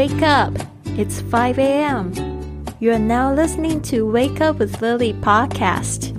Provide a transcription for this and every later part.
Wake up! It's 5 a.m. You are now listening to Wake Up with Lily podcast.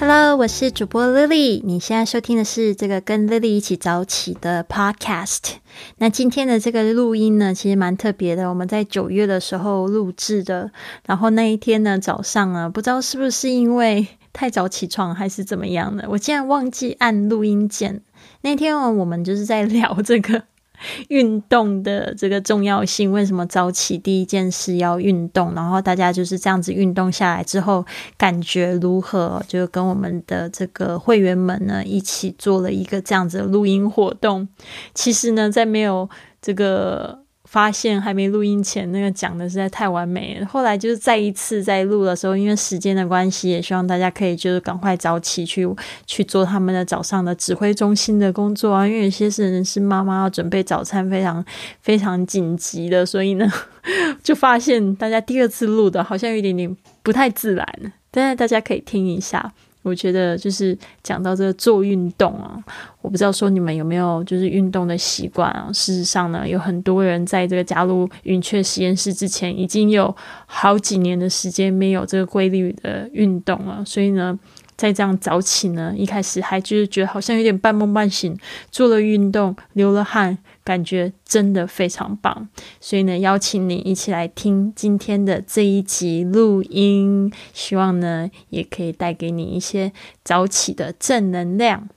Hello，我是主播 Lily。你现在收听的是这个跟 Lily 一起早起的 podcast。那今天的这个录音呢，其实蛮特别的。我们在九月的时候录制的，然后那一天呢早上呢，不知道是不是因为 太早起床还是怎么样的，我竟然忘记按录音键。那天我们就是在聊这个 运动的这个重要性，为什么早起第一件事要运动？然后大家就是这样子运动下来之后，感觉如何？就跟我们的这个会员们呢一起做了一个这样子的录音活动。其实呢，在没有这个。发现还没录音前，那个讲的实在太完美了。后来就是再一次在录的时候，因为时间的关系，也希望大家可以就是赶快早起去去做他们的早上的指挥中心的工作啊。因为有些是人是妈妈要准备早餐，非常非常紧急的，所以呢，就发现大家第二次录的好像有一点点不太自然。但是大家可以听一下。我觉得就是讲到这个做运动啊，我不知道说你们有没有就是运动的习惯啊。事实上呢，有很多人在这个加入云雀实验室之前，已经有好几年的时间没有这个规律的运动了，所以呢。再这样早起呢，一开始还就是觉得好像有点半梦半醒，做了运动，流了汗，感觉真的非常棒。所以呢，邀请你一起来听今天的这一集录音，希望呢也可以带给你一些早起的正能量。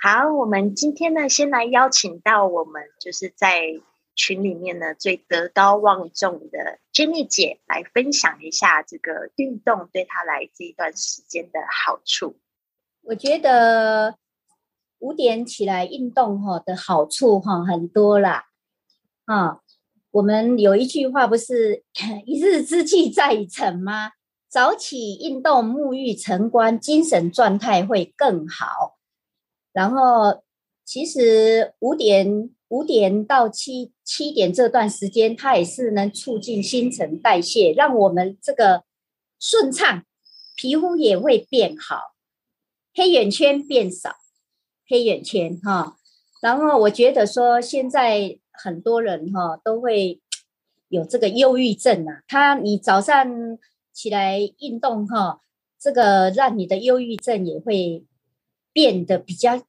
好，我们今天呢，先来邀请到我们就是在。群里面呢，最德高望重的 Jenny 姐来分享一下这个运动对她来这一段时间的好处。我觉得五点起来运动哈的好处哈很多啦。啊，我们有一句话不是 一日之计在于晨吗？早起运动，沐浴晨光，精神状态会更好。然后其实五点。五点到七七点这段时间，它也是能促进新陈代谢，让我们这个顺畅，皮肤也会变好，黑眼圈变少，黑眼圈哈。然后我觉得说，现在很多人哈都会有这个忧郁症啊，他你早上起来运动哈，这个让你的忧郁症也会变得比较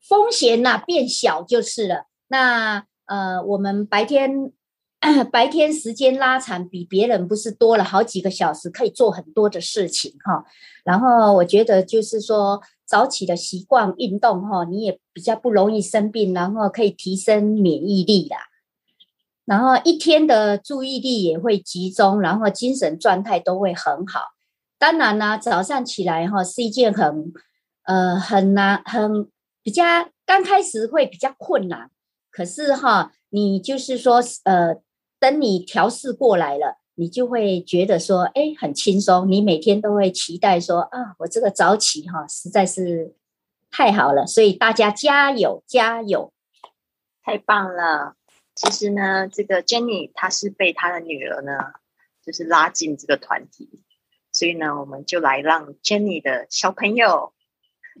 风险呐变小就是了。那呃，我们白天 白天时间拉长，比别人不是多了好几个小时，可以做很多的事情哈。然后我觉得就是说早起的习惯运动哈，你也比较不容易生病，然后可以提升免疫力啦。然后一天的注意力也会集中，然后精神状态都会很好。当然呢，早上起来哈是一件很呃很难很比较刚开始会比较困难。可是哈，你就是说，呃，等你调试过来了，你就会觉得说，哎，很轻松。你每天都会期待说，啊，我这个早起哈，实在是太好了。所以大家加油，加油，太棒了。其实呢，这个 Jenny 她是被她的女儿呢，就是拉进这个团体，所以呢，我们就来让 Jenny 的小朋友。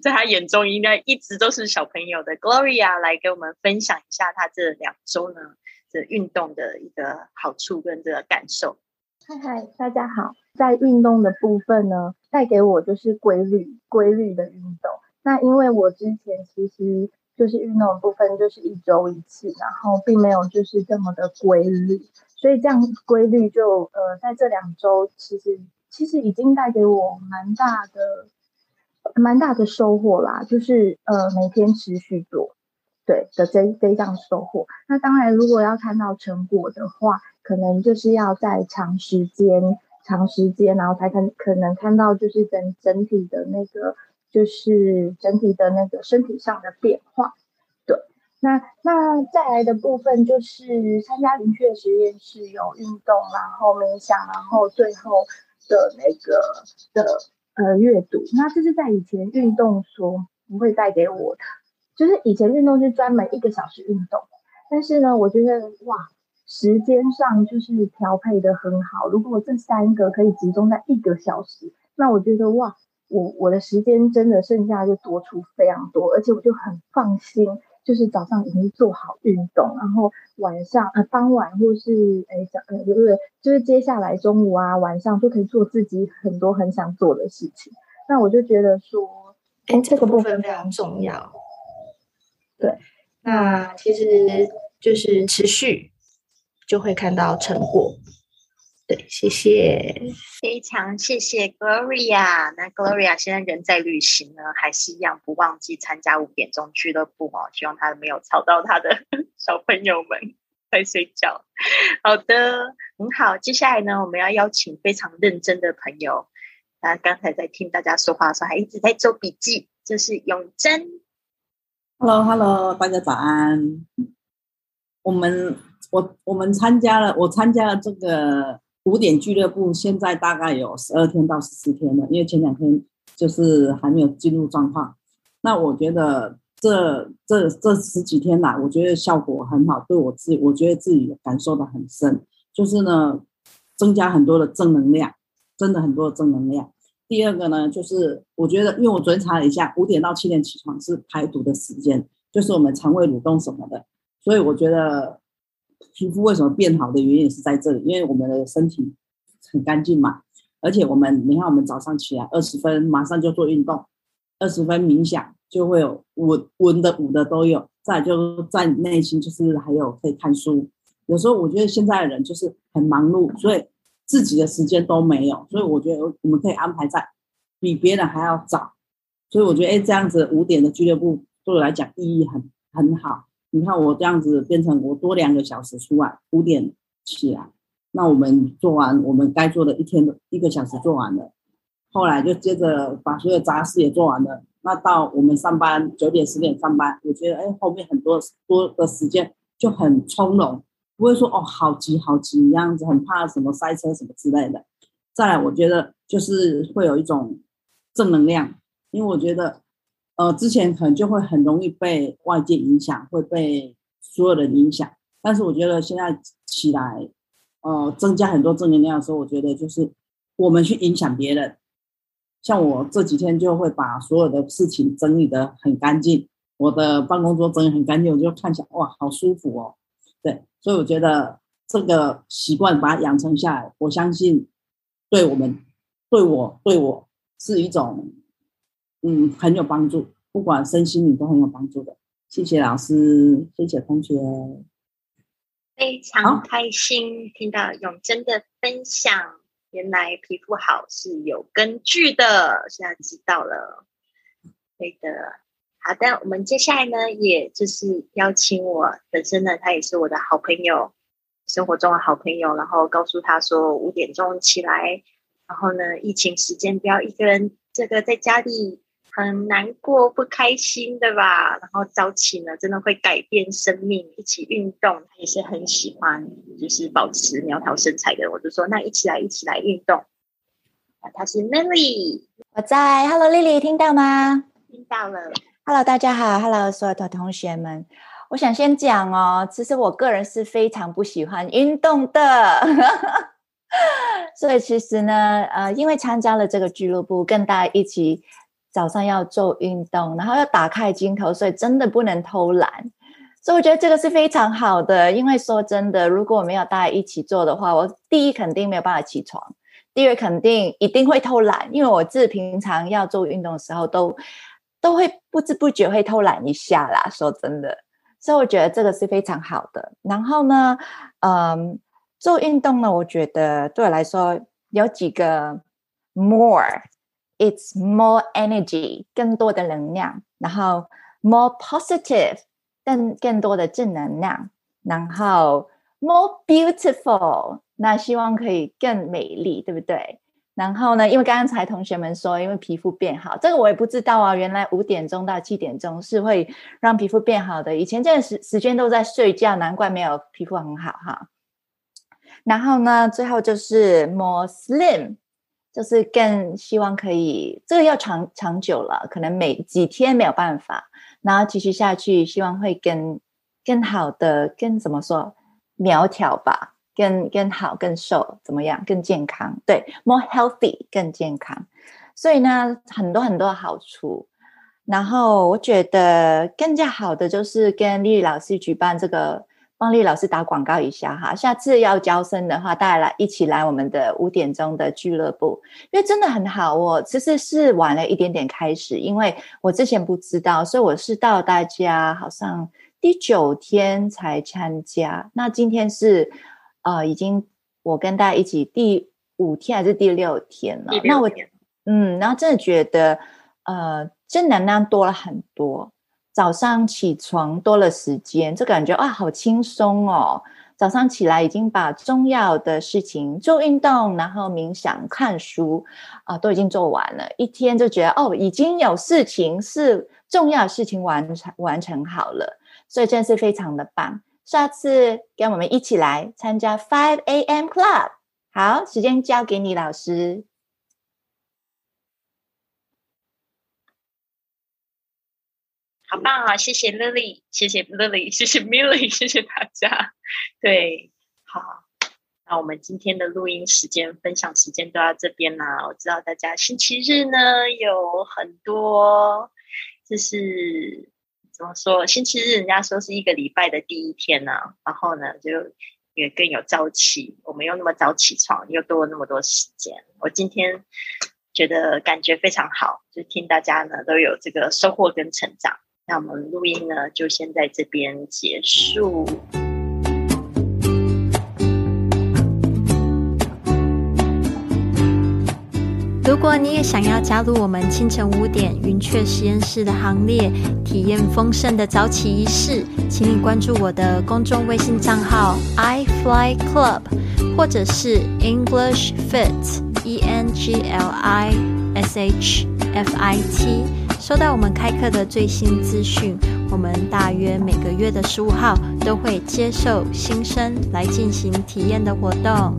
在他眼中，应该一直都是小朋友的 Gloria 来给我们分享一下他这两周呢这运动的一个好处跟这个感受。嗨嗨，大家好，在运动的部分呢，带给我就是规律规律的运动。那因为我之前其实就是运动的部分就是一周一次，然后并没有就是这么的规律，所以这样规律就呃在这两周其实其实已经带给我蛮大的。蛮大的收获啦，就是呃每天持续做，对的这这样收获。那当然，如果要看到成果的话，可能就是要在长时间、长时间，然后才可可能看到就是整整体的那个，就是整体的那个身体上的变化。对，那那再来的部分就是参加灵雀实验室有运动，然后冥想，然后最后的那个的。呃，阅读，那这是在以前运动所不会带给我的，就是以前运动是专门一个小时运动，但是呢，我觉得哇，时间上就是调配的很好。如果这三个可以集中在一个小时，那我觉得哇，我我的时间真的剩下就多出非常多，而且我就很放心，就是早上已经做好运动，然后晚上呃傍晚或是哎早呃不是就是接下来中午啊晚上就可以做自己很多很想做的事情。那我就觉得说，哎，这个部分非常重要。对，那其实就是持续就会看到成果。对，谢谢，非常谢谢 Gloria。那 Gloria 现在人在旅行呢，还是一样不忘记参加五点钟俱乐部哦。希望他没有吵到他的 小朋友们在睡觉。好的，很好。接下来呢，我们要邀请非常认真的朋友。那刚才在听大家说话的时候，还一直在做笔记。这是永贞。Hello，Hello，大家早安。我们我我们参加了，我参加了这个。五点俱乐部现在大概有十二天到十四天了，因为前两天就是还没有进入状况。那我觉得这这这十几天来，我觉得效果很好，对我自，我觉得自己感受的很深，就是呢，增加很多的正能量，真的很多的正能量。第二个呢，就是我觉得，因为我昨天查了一下，五点到七点起床是排毒的时间，就是我们肠胃蠕动什么的，所以我觉得。皮肤为什么变好的原因也是在这里，因为我们的身体很干净嘛，而且我们你看，我们早上起来二十分马上就做运动，二十分冥想就会有稳稳的舞的都有，再就在内心就是还有可以看书。有时候我觉得现在的人就是很忙碌，所以自己的时间都没有，所以我觉得我们可以安排在比别人还要早。所以我觉得哎，这样子五点的俱乐部对我来讲意义很很好。你看我这样子变成我多两个小时出来，五点起来，那我们做完我们该做的一天的一个小时做完了，后来就接着把所有杂事也做完了。那到我们上班九点十点上班，我觉得哎后面很多多的时间就很从容，不会说哦好急好急样子，很怕什么塞车什么之类的。再来，我觉得就是会有一种正能量，因为我觉得。呃，之前可能就会很容易被外界影响，会被所有人影响。但是我觉得现在起来，呃，增加很多正能量的时候，我觉得就是我们去影响别人。像我这几天就会把所有的事情整理的很干净，我的办公桌整理很干净，我就看起来哇，好舒服哦。对，所以我觉得这个习惯把它养成下来，我相信对我们、对我、对我是一种。嗯，很有帮助，不管身心灵都很有帮助的。谢谢老师，谢谢同学，非常开心听到永贞的分享。原来皮肤好是有根据的，现在知道了。对的，好的，我们接下来呢，也就是邀请我本身呢，他也是我的好朋友，生活中的好朋友，然后告诉他说五点钟起来，然后呢，疫情时间不要一个人这个在家里。很难过、不开心的吧？然后早起呢，真的会改变生命。一起运动，也是很喜欢，就是保持苗条身材的。我就说，那一起来，一起来运动。他是 Lily，我在。Hello，Lily，听到吗？听到了。Hello，大家好。Hello，所有的同学们，我想先讲哦，其实我个人是非常不喜欢运动的，所以其实呢，呃，因为参加了这个俱乐部，跟大家一起。早上要做运动，然后要打开镜头，所以真的不能偷懒。所以我觉得这个是非常好的，因为说真的，如果我们要大家一起做的话，我第一肯定没有办法起床，第二肯定一定会偷懒，因为我自平常要做运动的时候，都都会不知不觉会偷懒一下啦。说真的，所以我觉得这个是非常好的。然后呢，嗯，做运动呢，我觉得对我来说有几个 more。It's more energy，更多的能量，然后 more positive，更更多的正能量，然后 more beautiful，那希望可以更美丽，对不对？然后呢，因为刚才同学们说，因为皮肤变好，这个我也不知道啊。原来五点钟到七点钟是会让皮肤变好的。以前这个时时间都在睡觉，难怪没有皮肤很好哈。然后呢，最后就是 more slim。就是更希望可以，这个要长长久了，可能每几天没有办法，然后继续下去，希望会更更好的，更怎么说苗条吧，更更好，更瘦，怎么样，更健康？对，more healthy，更健康。所以呢，很多很多好处。然后我觉得更加好的就是跟丽丽老师举办这个。帮丽老师打广告一下哈，下次要交生的话，大家来一起来我们的五点钟的俱乐部，因为真的很好。我其实是晚了一点点开始，因为我之前不知道，所以我是到大家好像第九天才参加。那今天是呃，已经我跟大家一起第五天还是第六天了？那我嗯，然后真的觉得呃，正能量多了很多。早上起床多了时间，就感觉啊，好轻松哦！早上起来已经把重要的事情做运动，然后冥想、看书啊，都已经做完了。一天就觉得哦，已经有事情是重要的事情完成完成好了，所以真是非常的棒。下次跟我们一起来参加 Five A.M. Club。好，时间交给你，老师。好棒啊！谢谢 Lily，谢谢 Lily，谢谢 Milly，谢谢大家。对，好，那我们今天的录音时间、分享时间都到这边啦。我知道大家星期日呢有很多，就是怎么说？星期日人家说是一个礼拜的第一天呢，然后呢就也更有朝气。我们又那么早起床，又多了那么多时间。我今天觉得感觉非常好，就听大家呢都有这个收获跟成长。那我们录音呢，就先在这边结束。如果你也想要加入我们清晨五点云雀实验室的行列，体验丰盛的早起仪式，请你关注我的公众微信账号 i fly club，或者是 English Fit E N G L I S H F I T。收到我们开课的最新资讯，我们大约每个月的十五号都会接受新生来进行体验的活动。